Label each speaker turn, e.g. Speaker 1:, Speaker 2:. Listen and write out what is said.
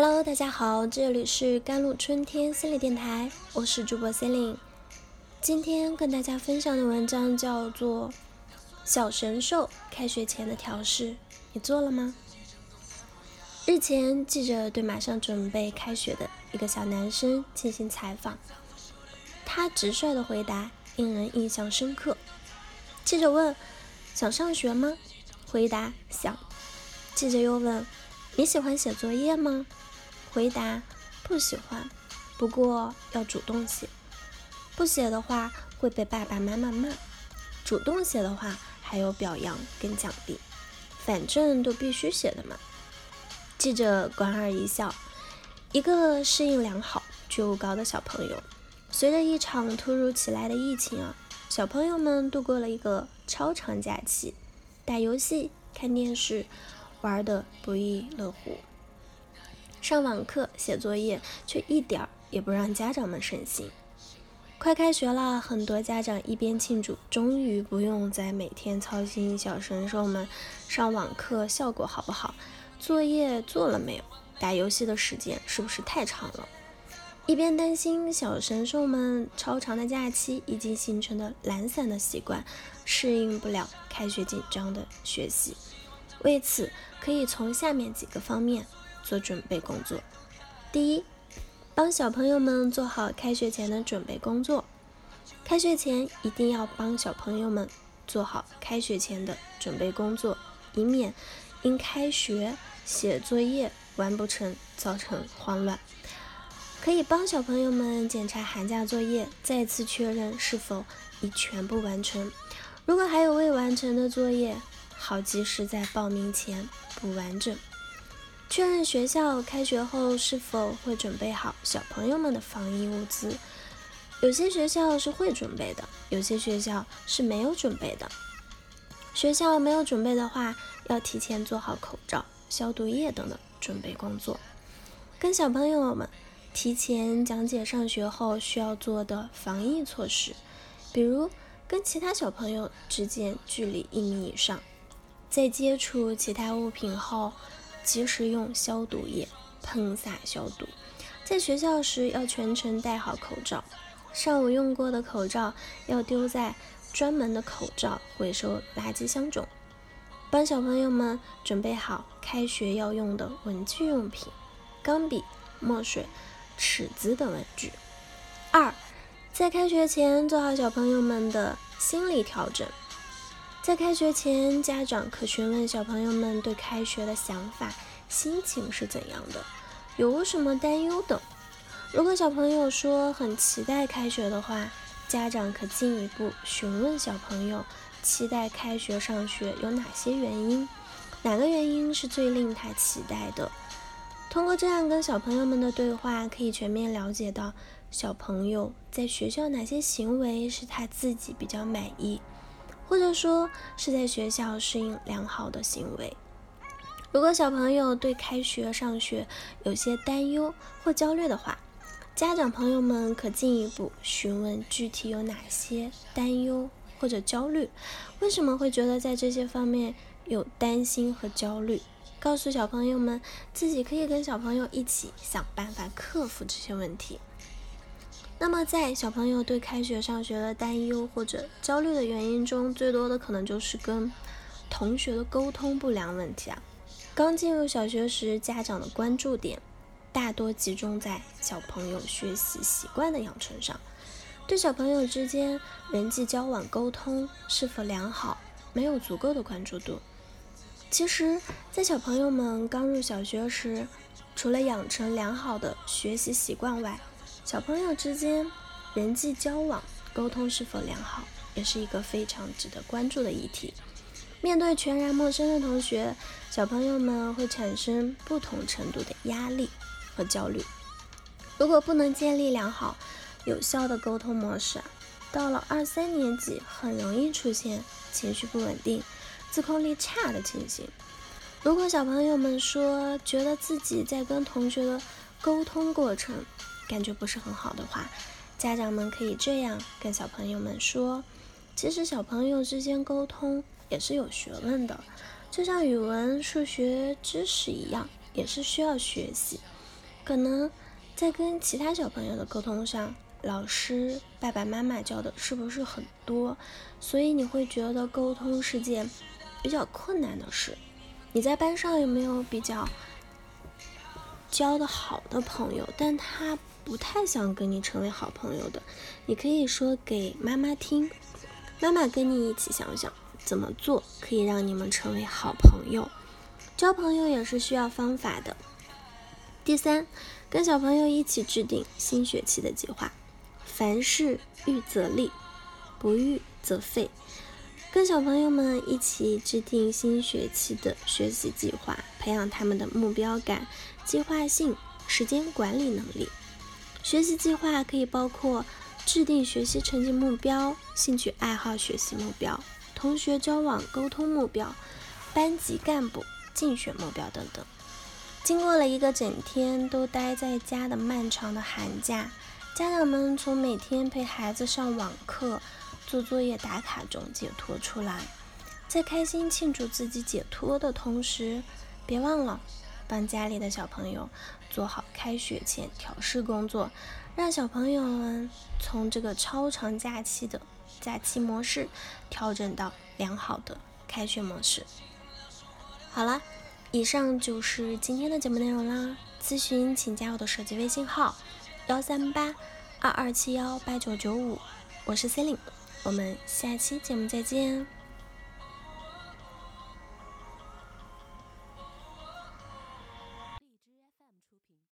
Speaker 1: Hello，大家好，这里是甘露春天心理电台，我是主播 Celine。今天跟大家分享的文章叫做《小神兽开学前的调试》，你做了吗？日前，记者对马上准备开学的一个小男生进行采访，他直率的回答令人印象深刻。记者问：“想上学吗？”回答：“想。”记者又问：“你喜欢写作业吗？”回答不喜欢，不过要主动写。不写的话会被爸爸妈妈骂，主动写的话还有表扬跟奖励，反正都必须写的嘛。记者莞尔一笑，一个适应良好、觉悟高的小朋友。随着一场突如其来的疫情啊，小朋友们度过了一个超长假期，打游戏、看电视，玩的不亦乐乎。上网课、写作业，却一点儿也不让家长们省心。快开学了，很多家长一边庆祝终于不用再每天操心小神兽们上网课效果好不好，作业做了没有，打游戏的时间是不是太长了，一边担心小神兽们超长的假期已经形成的懒散的习惯适应不了开学紧张的学习。为此，可以从下面几个方面。做准备工作。第一，帮小朋友们做好开学前的准备工作。开学前一定要帮小朋友们做好开学前的准备工作，以免因开学写作业完不成造成慌乱。可以帮小朋友们检查寒假作业，再次确认是否已全部完成。如果还有未完成的作业，好及时在报名前补完整。确认学校开学后是否会准备好小朋友们的防疫物资。有些学校是会准备的，有些学校是没有准备的。学校没有准备的话，要提前做好口罩、消毒液等等准备工作。跟小朋友们提前讲解上学后需要做的防疫措施，比如跟其他小朋友之间距离一米以上，在接触其他物品后。及时用消毒液喷洒消毒，在学校时要全程戴好口罩。上午用过的口罩要丢在专门的口罩回收垃圾箱中。帮小朋友们准备好开学要用的文具用品，钢笔、墨水、尺子等文具。二，在开学前做好小朋友们的心理调整。在开学前，家长可询问小朋友们对开学的想法、心情是怎样的，有什么担忧等。如果小朋友说很期待开学的话，家长可进一步询问小朋友期待开学上学有哪些原因，哪个原因是最令他期待的。通过这样跟小朋友们的对话，可以全面了解到小朋友在学校哪些行为是他自己比较满意。或者说是在学校适应良好的行为。如果小朋友对开学上学有些担忧或焦虑的话，家长朋友们可进一步询问具体有哪些担忧或者焦虑，为什么会觉得在这些方面有担心和焦虑？告诉小朋友们自己可以跟小朋友一起想办法克服这些问题。那么，在小朋友对开学上学的担忧或者焦虑的原因中，最多的可能就是跟同学的沟通不良问题啊。刚进入小学时，家长的关注点大多集中在小朋友学习习惯的养成上，对小朋友之间人际交往沟通是否良好没有足够的关注度。其实，在小朋友们刚入小学时，除了养成良好的学习习惯外，小朋友之间人际交往沟通是否良好，也是一个非常值得关注的议题。面对全然陌生的同学，小朋友们会产生不同程度的压力和焦虑。如果不能建立良好、有效的沟通模式，到了二三年级，很容易出现情绪不稳定、自控力差的情形。如果小朋友们说觉得自己在跟同学的沟通过程，感觉不是很好的话，家长们可以这样跟小朋友们说：其实小朋友之间沟通也是有学问的，就像语文、数学知识一样，也是需要学习。可能在跟其他小朋友的沟通上，老师、爸爸妈妈教的是不是很多？所以你会觉得沟通是件比较困难的事。你在班上有没有比较交的好的朋友？但他不太想跟你成为好朋友的，你可以说给妈妈听，妈妈跟你一起想想怎么做可以让你们成为好朋友。交朋友也是需要方法的。第三，跟小朋友一起制定新学期的计划，凡事预则立，不预则废。跟小朋友们一起制定新学期的学习计划，培养他们的目标感、计划性、时间管理能力。学习计划可以包括制定学习成绩目标、兴趣爱好学习目标、同学交往沟通目标、班级干部竞选目标等等。经过了一个整天都待在家的漫长的寒假，家长们从每天陪孩子上网课。做作业打卡中解脱出来，在开心庆祝自己解脱的同时，别忘了帮家里的小朋友做好开学前调试工作，让小朋友们从这个超长假期的假期模式调整到良好的开学模式。好了，以上就是今天的节目内容啦。咨询请加我的手机微信号：幺三八二二七幺八九九五，我是 c e l i n e 我们下期节目再见。